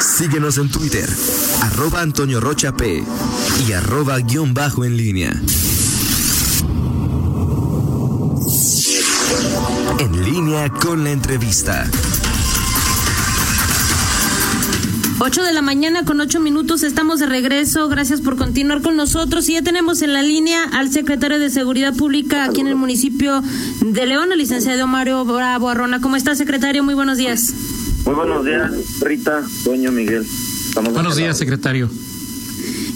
Síguenos en Twitter, arroba Antonio Rocha P y arroba guion bajo en línea. En línea con la entrevista. 8 de la mañana con 8 minutos estamos de regreso. Gracias por continuar con nosotros. Y ya tenemos en la línea al secretario de Seguridad Pública aquí en el municipio de León, el licenciado Mario Bravo Arrona. ¿Cómo está, secretario? Muy buenos días. Muy buenos días, Rita, Doño Miguel. buenos días, secretario.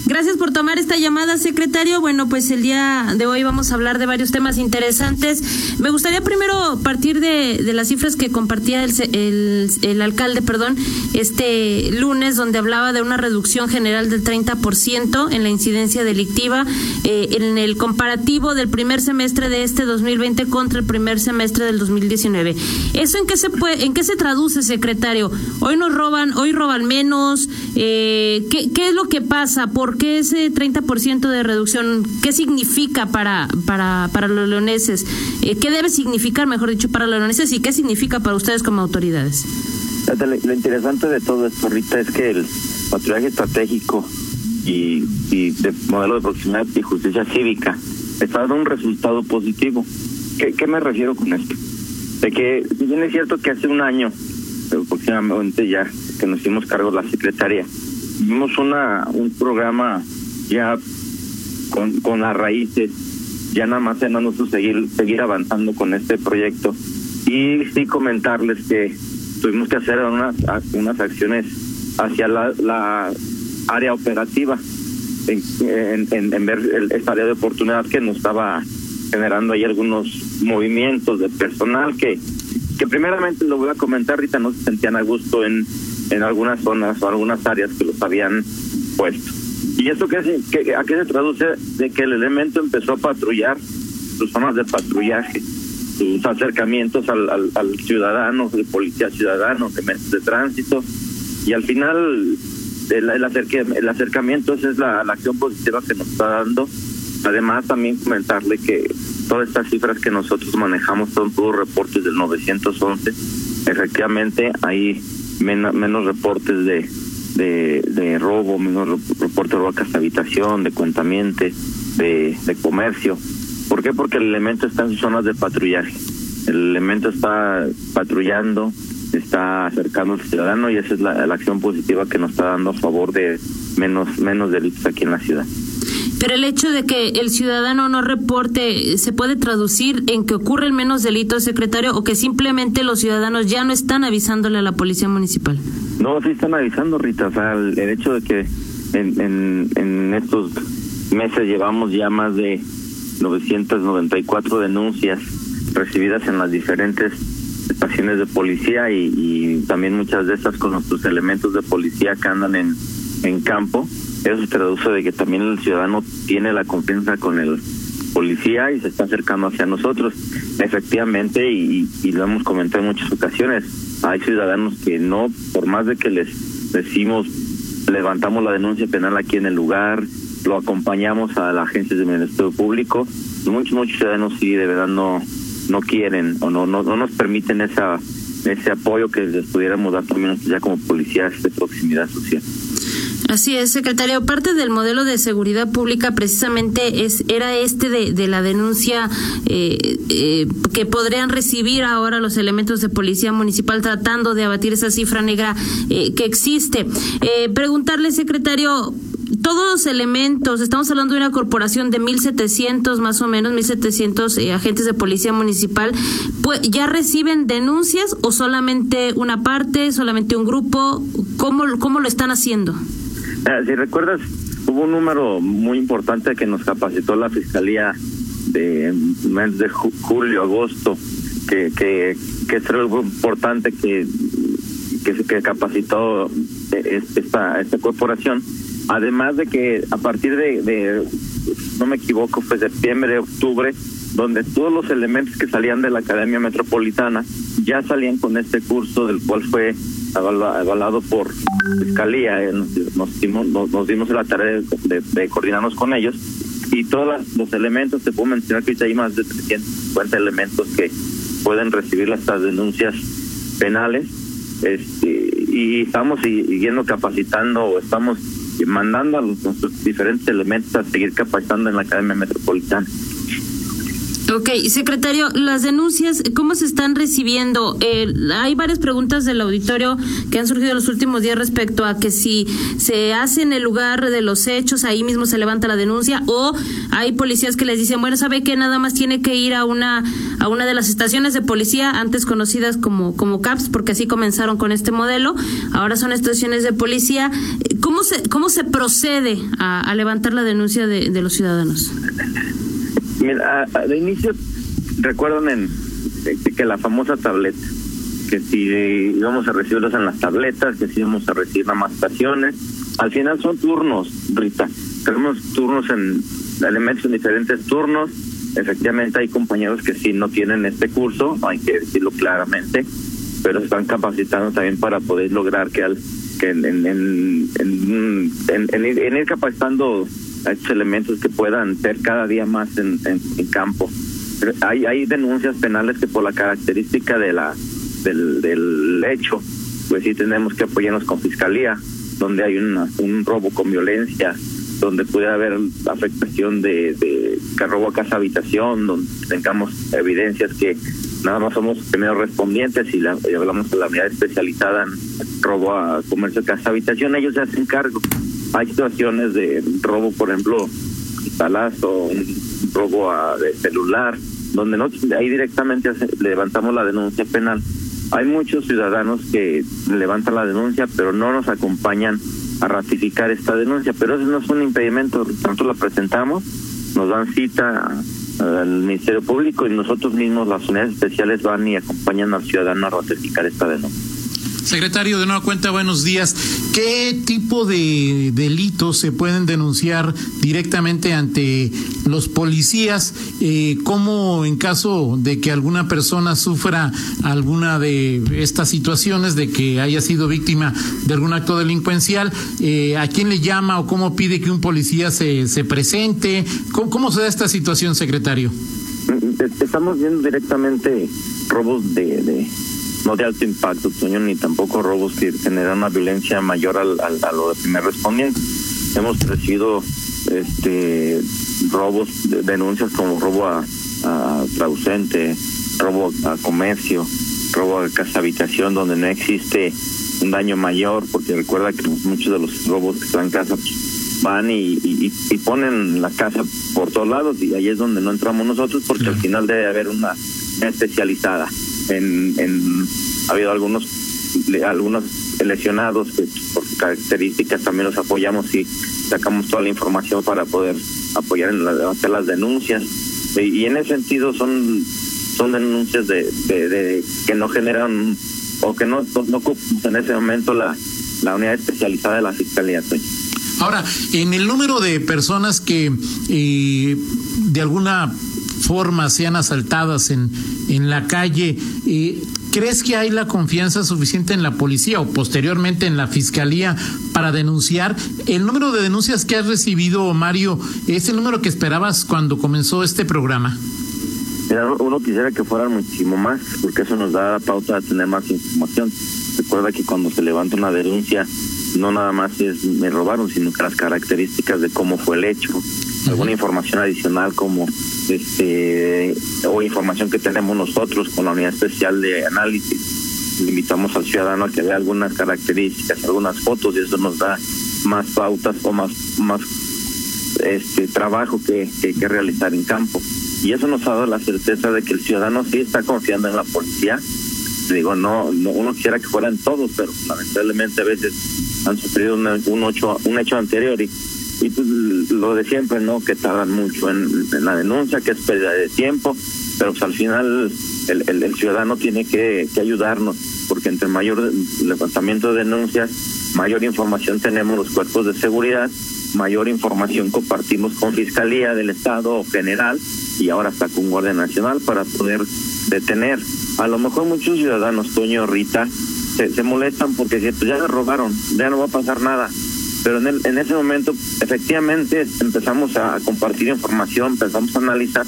Gracias por tomar esta llamada, secretario. Bueno, pues el día de hoy vamos a hablar de varios temas interesantes. Me gustaría primero partir de, las cifras que compartía el, el, el, alcalde, perdón, este lunes, donde hablaba de una reducción general del 30% en la incidencia delictiva eh, en el comparativo del primer semestre de este 2020 contra el primer semestre del 2019. ¿Eso en qué se puede, en qué se traduce, secretario? Hoy nos roban, hoy roban menos. Eh, ¿qué, ¿Qué es lo que pasa? ¿Por ¿por qué ese 30% de reducción? ¿Qué significa para, para, para los leoneses? Eh, ¿Qué debe significar, mejor dicho, para los leoneses y qué significa para ustedes como autoridades? Lo interesante de todo esto, Rita, es que el patrullaje estratégico y, de modelo de proximidad y justicia cívica está dando un resultado positivo. ¿Qué, ¿Qué me refiero con esto? De que, bien es cierto que hace un año, aproximadamente ya, que nos hicimos cargo de la secretaria, vimos una un programa ya con, con las raíces, ya nada más en nosotros seguir, seguir avanzando con este proyecto. Y sí comentarles que tuvimos que hacer unas, unas acciones hacia la, área operativa, en, en, en ver el, esta área de oportunidad que nos estaba generando ahí algunos movimientos de personal que, que primeramente lo voy a comentar, ahorita no se sentían a gusto en en algunas zonas o algunas áreas que los habían puesto. ¿Y eso qué, qué, a qué se traduce? De que el elemento empezó a patrullar sus zonas de patrullaje, sus acercamientos al, al, al ciudadano, de policía ciudadano, de de tránsito, y al final el, el, acerque, el acercamiento esa es la, la acción positiva que nos está dando. Además, también comentarle que todas estas cifras que nosotros manejamos son todos reportes del 911. Efectivamente, ahí menos, menos reportes de, de, robo, menos reportes de robo a casa habitación, de cuentamiento, de, de comercio. ¿Por qué? Porque el elemento está en sus zonas de patrullaje. El elemento está patrullando, está acercando al ciudadano y esa es la, la acción positiva que nos está dando a favor de menos, menos delitos aquí en la ciudad. Pero el hecho de que el ciudadano no reporte, ¿se puede traducir en que ocurren menos delitos, secretario, o que simplemente los ciudadanos ya no están avisándole a la policía municipal? No, sí están avisando, Rita. O sea, el, hecho de que en, en, estos meses llevamos ya más de 994 denuncias recibidas en las diferentes estaciones de policía y, también muchas de estas con nuestros elementos de policía que andan en campo eso se traduce de que también el ciudadano tiene la confianza con el policía y se está acercando hacia nosotros. Efectivamente, y, lo hemos comentado en muchas ocasiones, hay ciudadanos que no, por más de que les decimos, levantamos la denuncia penal aquí en el lugar, lo acompañamos a la agencia de Ministerio Público, muchos, muchos ciudadanos sí de verdad no, no quieren o no, no, no nos permiten esa ese apoyo que les pudiéramos dar también ya como policías de proximidad social. Así es, secretario. Parte del modelo de seguridad pública precisamente es era este de, la denuncia eh, eh, que podrían recibir ahora los elementos de policía municipal tratando de abatir esa cifra negra eh, que existe. preguntarle, secretario, todos los elementos, estamos hablando de una corporación de 1.700 más o menos, 1.700 eh, agentes de policía municipal, pues, ¿ya reciben denuncias o solamente una parte, solamente un grupo? ¿Cómo, cómo lo están haciendo? Eh, si recuerdas, hubo un número muy importante que nos capacitó la Fiscalía de mes de ju julio, agosto, que, que, que es algo importante que, que, que capacitó eh, esta, esta corporación. Además de que a partir de, de, no me equivoco, fue septiembre, octubre, donde todos los elementos que salían de la Academia Metropolitana ya salían con este curso, del cual fue avalado por Fiscalía. Eh, nos, nos, dimos, nos, nos, dimos la tarea de, coordinarnos con ellos. Y todos los elementos, te puedo mencionar que hay más de 350 elementos que pueden recibir estas denuncias penales este y estamos siguiendo capacitando o estamos mandando a los, nuestros diferentes elementos a seguir capacitando en la Academia Metropolitana. Ok, secretario, las denuncias, ¿cómo se están recibiendo? Eh, hay varias preguntas del auditorio que han surgido en los últimos días respecto a que si se hace en el lugar de los hechos, ahí mismo se levanta la denuncia, o hay policías que les dicen, bueno, sabe que nada más tiene que ir a una a una de las estaciones de policía antes conocidas como como CAPS, porque así comenzaron con este modelo, ahora son estaciones de policía. ¿Cómo se cómo se procede a, levantar la denuncia de, de los ciudadanos? Mira, de inicio, recuerdan en, que la famosa tableta, que si íbamos a recibirlos en las tabletas, que si íbamos a recibir más estaciones, al final son turnos, Rita. Tenemos turnos en elementos en diferentes turnos. Efectivamente hay compañeros que sí no tienen este curso, hay que decirlo claramente, pero están capacitando también para poder lograr que al que en, en, en, en ir capacitando a estos elementos que puedan ser cada día más en, en, campo. hay, hay denuncias penales que por la característica de la del, del hecho, pues sí tenemos que apoyarnos con fiscalía, donde hay una, un robo con violencia, donde puede haber afectación de, de que robo a casa habitación, donde tengamos evidencias que nada más somos primeros respondientes y, la, hablamos de la unidad especializada en robo a comercio casa habitación, ellos se hacen cargo hay situaciones de robo, por ejemplo, talazo, robo a, de celular, donde no ahí directamente levantamos la denuncia penal. Hay muchos ciudadanos que levantan la denuncia, pero no nos acompañan a ratificar esta denuncia, pero eso no es un impedimento, tanto la presentamos, nos dan cita al Ministerio Público y nosotros mismos, las unidades especiales, van y acompañan al ciudadano a ratificar esta denuncia. Secretario, de nueva cuenta, buenos días. ¿Qué tipo de delitos se pueden denunciar directamente ante los policías? Eh, ¿Cómo en caso de que alguna persona sufra alguna de estas situaciones, de que haya sido víctima de algún acto delincuencial, eh, a quién le llama o cómo pide que un policía se, se presente? ¿Cómo, se da esta situación, secretario? Estamos viendo directamente robos de no de alto impacto, Toño, ni tampoco robos que generan una violencia mayor al, a lo de primer respondiente. Hemos recibido este robos, denuncias como robo a, a traducente, robo a comercio, robo a casa habitación donde no existe un daño mayor, porque recuerda que muchos de los robos que están en casa pues, van y, y, ponen la casa por todos lados y ahí es donde no entramos nosotros porque al final debe haber una especializada en, en ha habido algunos algunos lesionados que por características también los apoyamos y sacamos toda la información para poder apoyar en hacer las denuncias. Y, en ese sentido son son denuncias de, de, que no generan o que no no, en ese momento la la unidad especializada de la fiscalía Ahora, en el número de personas que eh, de alguna forma sean asaltadas en, en la calle. Eh, ¿Crees que hay la confianza suficiente en la policía o posteriormente en la fiscalía para denunciar? El número de denuncias que has recibido, Mario, ¿es el número que esperabas cuando comenzó este programa? uno quisiera que fueran muchísimo más, porque eso nos da pauta a tener más información. Recuerda que cuando se levanta una denuncia, no nada más es me robaron, sino que las características de cómo fue el hecho, alguna información adicional como este o información que tenemos nosotros con la unidad especial de análisis. Invitamos al ciudadano a que vea algunas características, algunas fotos y eso nos da más pautas o más más este trabajo que, que, que realizar en campo. Y eso nos ha dado la certeza de que el ciudadano sí está confiando en la policía. Digo, no, no uno quisiera que fueran todos, pero lamentablemente a veces han sufrido un, ocho, un hecho anterior y y pues lo de siempre, ¿no? Que tardan mucho en, la denuncia, que es pérdida de tiempo, pero pues al final el, el, ciudadano tiene que, ayudarnos, porque entre mayor levantamiento de denuncias, mayor información tenemos los cuerpos de seguridad, mayor información compartimos con Fiscalía del Estado General y ahora hasta con Guardia Nacional para poder detener. A lo mejor muchos ciudadanos, Toño, Rita, se, se molestan porque si pues ya le robaron, ya no va a pasar nada pero en, en ese momento efectivamente empezamos a compartir información, empezamos a analizar,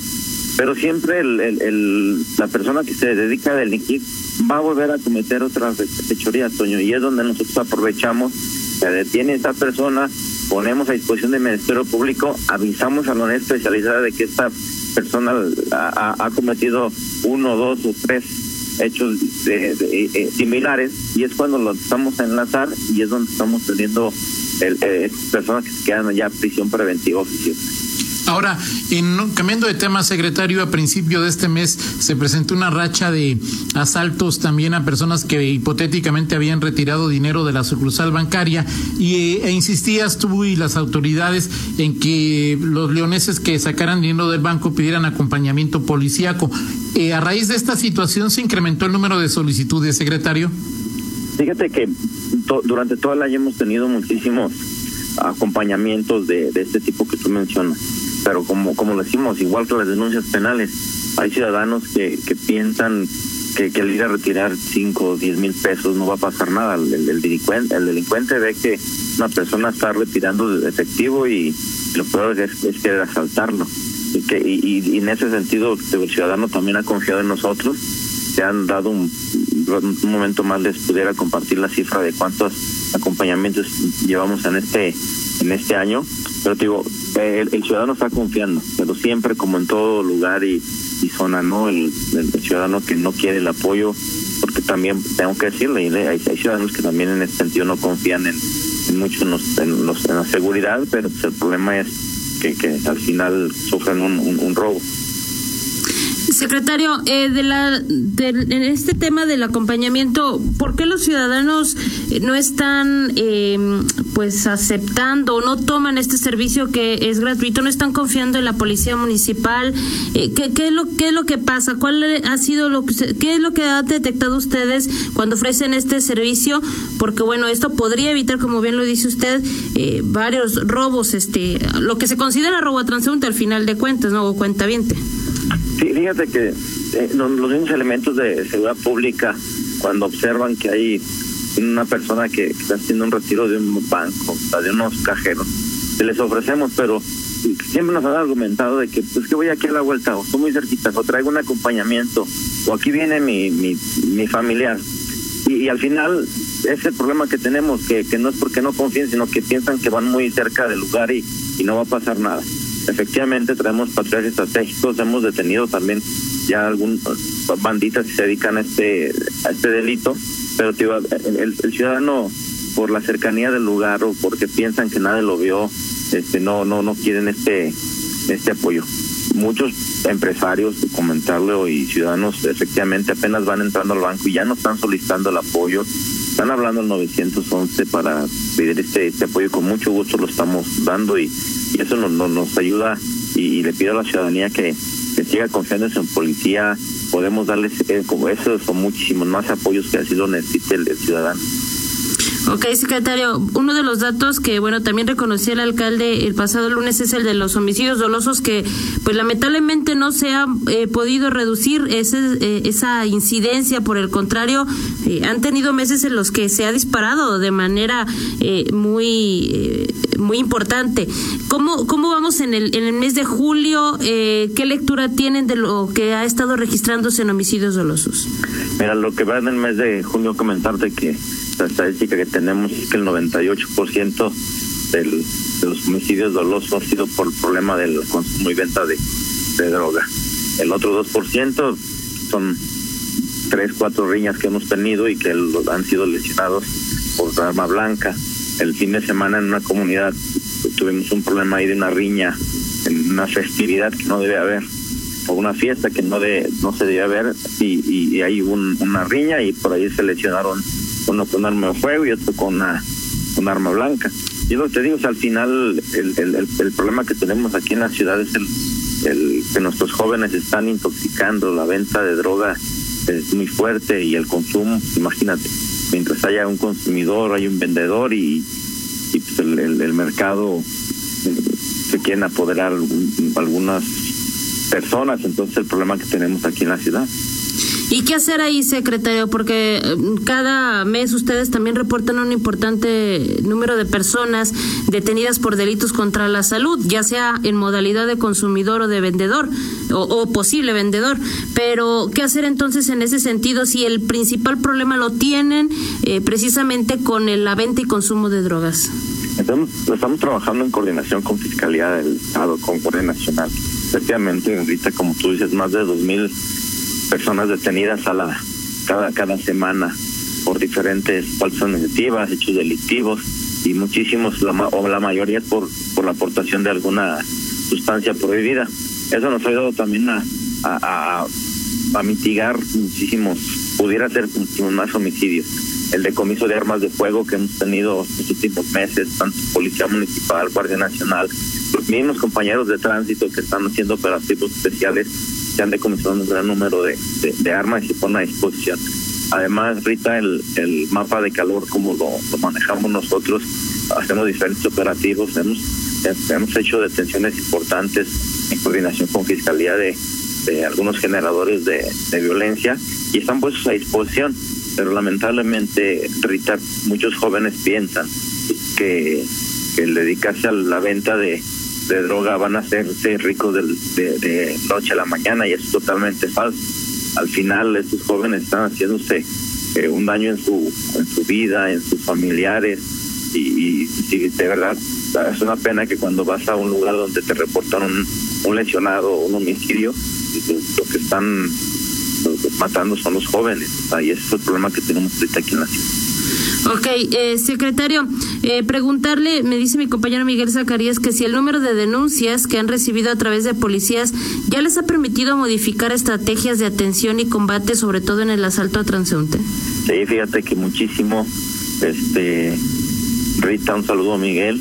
pero siempre el, el, la persona que se dedica a delinquir va a volver a cometer otra fechoría, Toño, y es donde nosotros aprovechamos, se detiene esta persona, ponemos a disposición del Ministerio Público, avisamos a la unidad especializada de que esta persona ha, cometido uno, dos o tres hechos de, similares y es cuando lo estamos a enlazar y es donde estamos teniendo el, eh, personas que se quedan ya prisión preventiva oficial. Ahora, en, cambiando de tema, secretario, a principio de este mes se presentó una racha de asaltos también a personas que hipotéticamente habían retirado dinero de la sucursal bancaria y, e insistías tú y las autoridades en que los leoneses que sacaran dinero del banco pidieran acompañamiento policíaco. Eh, a raíz de esta situación se incrementó el número de solicitudes, secretario. Fíjate que durante todo el año hemos tenido muchísimos acompañamientos de, de este tipo que tú mencionas pero como, como lo decimos, igual que las denuncias penales, hay ciudadanos que, que piensan que, que, el ir a retirar 5 o 10 mil pesos no va a pasar nada. El, el, delincuente, el delincuente ve que una persona está retirando efectivo y lo peor es, es querer asaltarlo. Y, que, y, y, en ese sentido, el ciudadano también ha confiado en nosotros. Se han dado un, un momento más les pudiera compartir la cifra de cuántos acompañamientos llevamos en este en este año pero digo, el, ciudadano está confiando, pero siempre como en todo lugar y, y zona, ¿no? El, ciudadano que no quiere el apoyo, porque también tengo que decirle, hay, hay ciudadanos que también en ese sentido no confían en, en mucho en, los, en, la seguridad, pero pues el problema es que, que al final sufren un robo. Secretario, eh, de la, en este tema del acompañamiento, ¿por qué los ciudadanos eh, no están em, pues aceptando o no toman este servicio que es gratuito, no están confiando en la policía municipal? Eh, ¿qué, ¿qué, es lo, ¿Qué es lo que pasa? ¿Cuál ha sido lo que, qué es lo que han detectado ustedes cuando ofrecen este servicio? Porque bueno, esto podría evitar, como bien lo dice usted, eh, varios robos, este, lo que se considera robo a transeúnte al final de cuentas, ¿no? O cuenta viente. Sí, fíjate que eh, los, mismos elementos de seguridad pública, cuando observan que hay una persona que, está haciendo un retiro de un banco, de unos cajeros, les ofrecemos, pero siempre nos han argumentado de que pues que voy aquí a la vuelta, o estoy muy cerquita, o traigo un acompañamiento, o aquí viene mi, mi, mi familiar. Y, al final es el problema que tenemos, que, que no es porque no confíen, sino que piensan que van muy cerca del lugar y, y no va a pasar nada efectivamente traemos patrullajes estratégicos, hemos detenido también ya algunas banditas que se dedican a este, a este delito, pero el, ciudadano por la cercanía del lugar o porque piensan que nadie lo vio, este no no no quieren este este apoyo. Muchos empresarios, comentarlo, y ciudadanos efectivamente apenas van entrando al banco y ya no están solicitando el apoyo, están hablando al 911 para pedir este, este apoyo, con mucho gusto lo estamos dando y y eso nos, nos, ayuda y, le pido a la ciudadanía que, siga confiando en policía, podemos darles eh, como eso son muchísimos más apoyos que así lo necesite el ciudadano. Ok, secretario, uno de los datos que, bueno, también reconocía el alcalde el pasado lunes es el de los homicidios dolosos que, pues lamentablemente no se ha eh, podido reducir ese, eh, esa incidencia, por el contrario, eh, han tenido meses en los que se ha disparado de manera muy, muy importante. ¿Cómo, ¿Cómo vamos en el, en el mes de julio? ¿Qué lectura tienen de lo que ha estado registrándose en homicidios dolosos? Mira, lo que va en el mes de julio, comentarte que la estadística que tenemos es que el 98% del, de los homicidios dolosos ha sido por el problema del consumo y venta de, droga. El otro 2% son tres, cuatro riñas que hemos tenido y que han sido lesionados por arma blanca. El fin de semana en una comunidad tuvimos un problema ahí de una riña en una festividad que no debe haber o una fiesta que no de no se debe haber y, y, hay un, una riña y por ahí se lesionaron uno con arma de fuego y otro con una, arma blanca. Yo lo que te digo es al final el, el, el, problema que tenemos aquí en la ciudad es el, el que nuestros jóvenes están intoxicando, la venta de droga es muy fuerte y el consumo, imagínate, mientras haya un consumidor, hay un vendedor y, y pues el, el, mercado eh, se quieren apoderar algunas personas, entonces el problema que tenemos aquí en la ciudad. ¿Y qué hacer ahí, secretario? Porque eh, cada mes ustedes también reportan un importante número de personas detenidas por delitos contra la salud, ya sea en modalidad de consumidor o de vendedor, o, posible vendedor. Pero, ¿qué hacer entonces en ese sentido si el principal problema lo tienen eh, precisamente con la venta y consumo de drogas? Estamos, trabajando en coordinación con Fiscalía del Estado, con Guardia Nacional. Efectivamente, ahorita, como tú dices, más de dos mil personas detenidas a la cada cada semana por diferentes falsas negativas, hechos delictivos y muchísimos la, o la mayoría por por la aportación de alguna sustancia prohibida. Eso nos ha ayudado también a, a, mitigar muchísimos, pudiera ser muchísimos más homicidios. El decomiso de armas de fuego que hemos tenido los últimos meses, tanto Policía Municipal, Guardia Nacional, los mismos compañeros de tránsito que están haciendo operativos especiales se han decomisado un gran número de, de, armas y se ponen a disposición. Además, Rita, el, el mapa de calor, como lo, manejamos nosotros, hacemos diferentes operativos, hemos, hemos hecho detenciones importantes en coordinación con Fiscalía de, de algunos generadores de, de violencia y están puestos a disposición. Pero lamentablemente, Rita, muchos jóvenes piensan que, que el dedicarse a la venta de, de droga van a hacerse ricos de, de, noche a la mañana y es totalmente falso. Al final estos jóvenes están haciéndose eh, un daño en su, en su vida, en sus familiares y, y, de verdad es una pena que cuando vas a un lugar donde te reportan un, un lesionado o un homicidio, lo que están matando son los jóvenes. ese es el problema que tenemos ahorita aquí en la ciudad. Ok, eh, secretario, eh, preguntarle, me dice mi compañero Miguel Zacarías, que si el número de denuncias que han recibido a través de policías ya les ha permitido modificar estrategias de atención y combate, sobre todo en el asalto a transeúnte. Sí, fíjate que muchísimo. Este, Rita, un saludo a Miguel,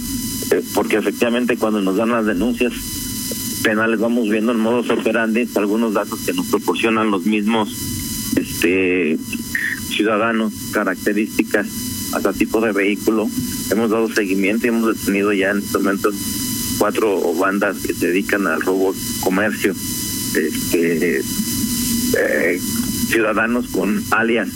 eh, porque efectivamente cuando nos dan las denuncias penales vamos viendo en modos operantes algunos datos que nos proporcionan los mismos este ciudadanos, características hasta tipo de vehículo. Hemos dado seguimiento y hemos detenido ya en estos momentos cuatro bandas que se dedican al robo comercio. Este, eh, ciudadanos con alias,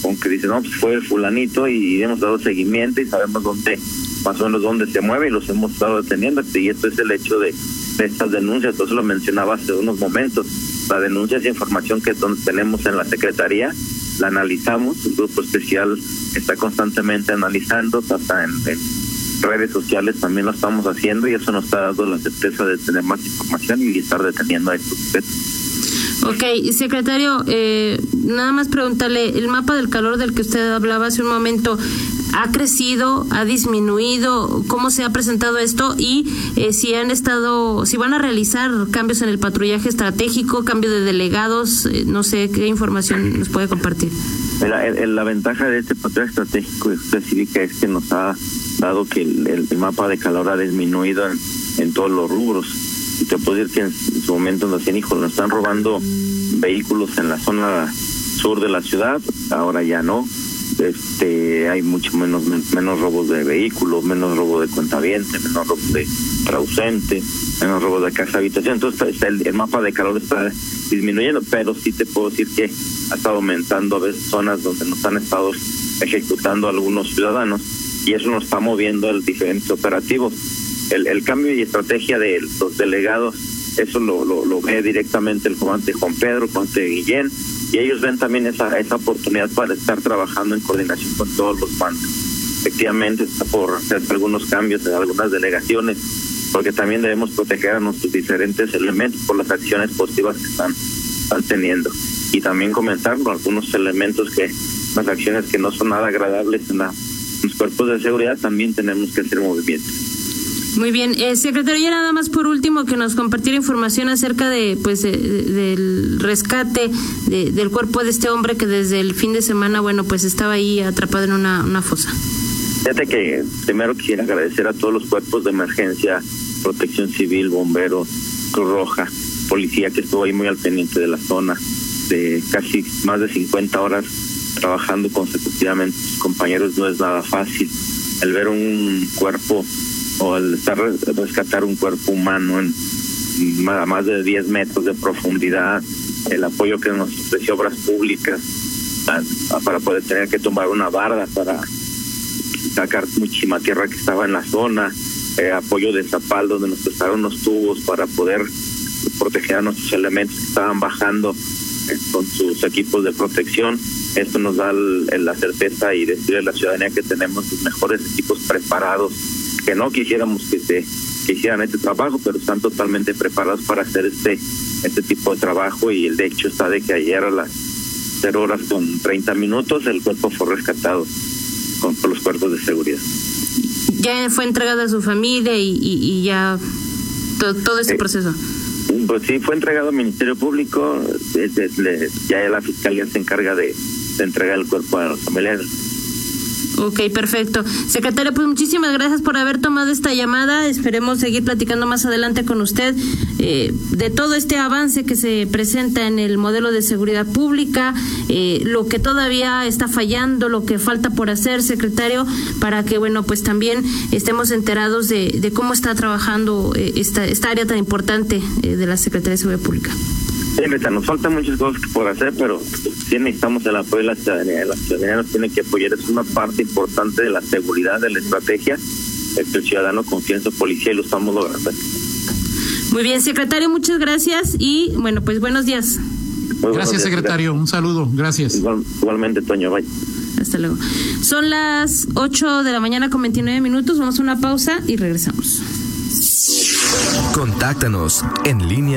con que dicen, no, pues fue el fulanito y hemos dado seguimiento y sabemos dónde, más o menos dónde se mueve y los hemos estado deteniendo. Y esto es el hecho de, de estas denuncias, entonces lo mencionaba hace unos momentos. La denuncia es información que tenemos en la Secretaría la analizamos, el grupo especial está constantemente analizando, hasta en, redes sociales también lo estamos haciendo y eso nos está dando la certeza de tener más información y estar deteniendo a estos sujetos. Ok, secretario, eh, nada más preguntarle, el mapa del calor del que usted hablaba hace un momento, ¿ha crecido, ha disminuido? ¿Cómo se ha presentado esto? Y eh, si han estado, si van a realizar cambios en el patrullaje estratégico, cambio de delegados, eh, no sé qué información nos puede compartir. Mira, la ventaja de este patrullaje estratégico específica es que nos ha dado que el, mapa de calor ha disminuido en, en todos los rubros y te puedo decir que en su momento nos decían, hijo, nos están robando vehículos en la zona sur de la ciudad, ahora ya no. Este, hay mucho menos menos robos de vehículos, menos robo de cuentaviente, menos robo de ausente, menos robo de casa habitación. Entonces el, el, mapa de calor está disminuyendo, pero sí te puedo decir que ha estado aumentando a veces zonas donde nos han estado ejecutando algunos ciudadanos y eso nos está moviendo el diferentes operativos el, el cambio y estrategia de los delegados, eso lo, lo, ve directamente el comandante Juan Pedro, comandante Guillén, y ellos ven también esa, esa oportunidad para estar trabajando en coordinación con todos los bancos. Efectivamente, está por hacer algunos cambios en algunas delegaciones, porque también debemos proteger a nuestros diferentes elementos por las acciones positivas que están, teniendo. Y también comentar algunos elementos que, las acciones que no son nada agradables en, la, los cuerpos de seguridad, también tenemos que hacer movimientos. Muy bien, eh, secretario, nada más por último que nos compartiera información acerca de, pues, del rescate del cuerpo de este hombre que desde el fin de semana, bueno, pues estaba ahí atrapado en una, una fosa. Fíjate que primero quisiera agradecer a todos los cuerpos de emergencia, Protección Civil, Bomberos, Cruz Roja, Policía que estuvo ahí muy al pendiente de la zona, de casi más de 50 horas trabajando consecutivamente. Compañeros, no es nada fácil. El ver un cuerpo o estar rescatar un cuerpo humano en más de 10 metros de profundidad el apoyo que nos ofreció Obras Públicas para poder tener que tomar una barda para sacar muchísima tierra que estaba en la zona, eh, apoyo de Zapal donde nos prestaron unos tubos para poder proteger a nuestros elementos que estaban bajando eh, con sus equipos de protección. Esto nos da la certeza y decirle a la ciudadanía que tenemos los mejores equipos preparados, que no quisiéramos que se que hicieran este trabajo, pero están totalmente preparados para hacer este este tipo de trabajo y el hecho está de que ayer a las 0 horas con 30 minutos el cuerpo fue rescatado con, los cuerpos de seguridad. Ya fue entregado a su familia y, y, ya todo, todo este proceso. Pues sí, fue entregado al Ministerio Público, ya la Fiscalía se encarga de, de entregar el cuerpo a los familiares. Ok, perfecto. Secretario, pues muchísimas gracias por haber tomado esta llamada. Esperemos seguir platicando más adelante con usted eh, de todo este avance que se presenta en el modelo de seguridad pública, eh, lo que todavía está fallando, lo que falta por hacer, secretario, para que, bueno, pues también estemos enterados de, cómo está trabajando eh, esta, esta área tan importante de la Secretaría de Seguridad Pública. Sí, nos faltan muchas cosas por hacer, pero sí necesitamos el apoyo de la ciudadanía. La ciudadanía nos tiene que apoyar, es una parte importante de la seguridad, de la estrategia. que el ciudadano confía en su policía y lo estamos logrando. Muy bien, secretario, muchas gracias y bueno, pues buenos días. gracias, secretario. Un saludo. Gracias. igualmente, Toño. Bye. Hasta luego. Son las 8 de la mañana con 29 minutos. Vamos a una pausa y regresamos. Contáctanos en línea.